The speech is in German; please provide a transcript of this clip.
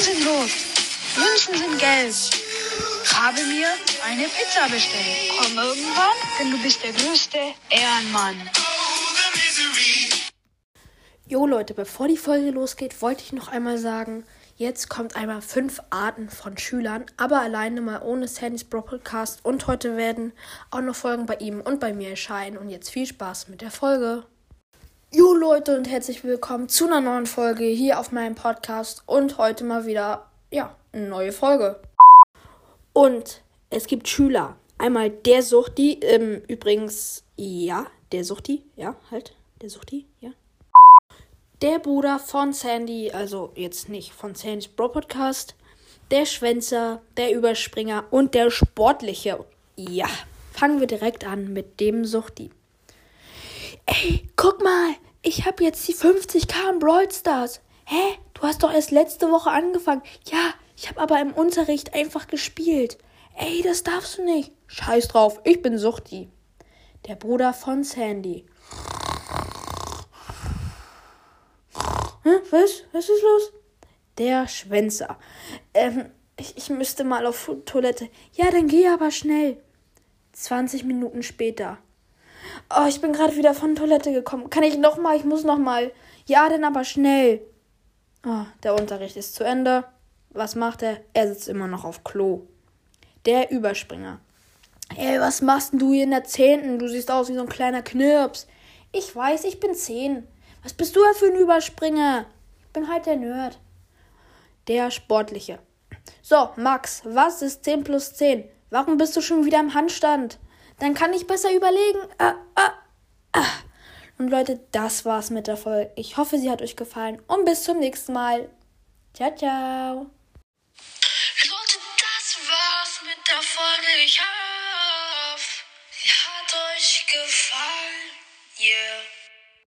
sind rot. Münzen sind gelb. Habe mir eine Pizza bestellt. Komm irgendwann, denn du bist der größte Ehrenmann. Jo Leute, bevor die Folge losgeht, wollte ich noch einmal sagen, jetzt kommt einmal fünf Arten von Schülern, aber alleine mal ohne Sandys Bro Podcast und heute werden auch noch Folgen bei ihm und bei mir erscheinen und jetzt viel Spaß mit der Folge. Jo Leute und herzlich willkommen zu einer neuen Folge hier auf meinem Podcast und heute mal wieder, ja, eine neue Folge. Und es gibt Schüler. Einmal der Suchti, ähm, übrigens, ja, der Suchti, ja, halt, der Suchti, ja. Der Bruder von Sandy, also jetzt nicht von Sandys Bro Podcast, der Schwänzer, der Überspringer und der Sportliche. Ja, fangen wir direkt an mit dem Suchti. Ey, guck mal, ich habe jetzt die 50k in Brawl Stars. Hä? Du hast doch erst letzte Woche angefangen. Ja, ich habe aber im Unterricht einfach gespielt. Ey, das darfst du nicht. Scheiß drauf, ich bin Suchti. Der Bruder von Sandy. Hä? Was? Was ist los? Der Schwänzer. Ähm, ich, ich müsste mal auf Toilette. Ja, dann geh aber schnell. 20 Minuten später. Oh, ich bin gerade wieder von Toilette gekommen. Kann ich noch mal? Ich muss noch mal. Ja, dann aber schnell. Oh, der Unterricht ist zu Ende. Was macht er? Er sitzt immer noch auf Klo. Der Überspringer. Ey, was machst denn du hier in der Zehnten? Du siehst aus wie so ein kleiner Knirps. Ich weiß, ich bin zehn. Was bist du denn für ein Überspringer? Ich bin halt der Nerd. Der Sportliche. So, Max, was ist 10 plus 10? Warum bist du schon wieder im Handstand? Dann kann ich besser überlegen. Ah, ah, ah. Und Leute, das war's mit der Folge. Ich hoffe, sie hat euch gefallen und bis zum nächsten Mal. Ciao, ciao. Leute, das war's mit der Folge. Ich hoffe, sie hat euch gefallen. Yeah.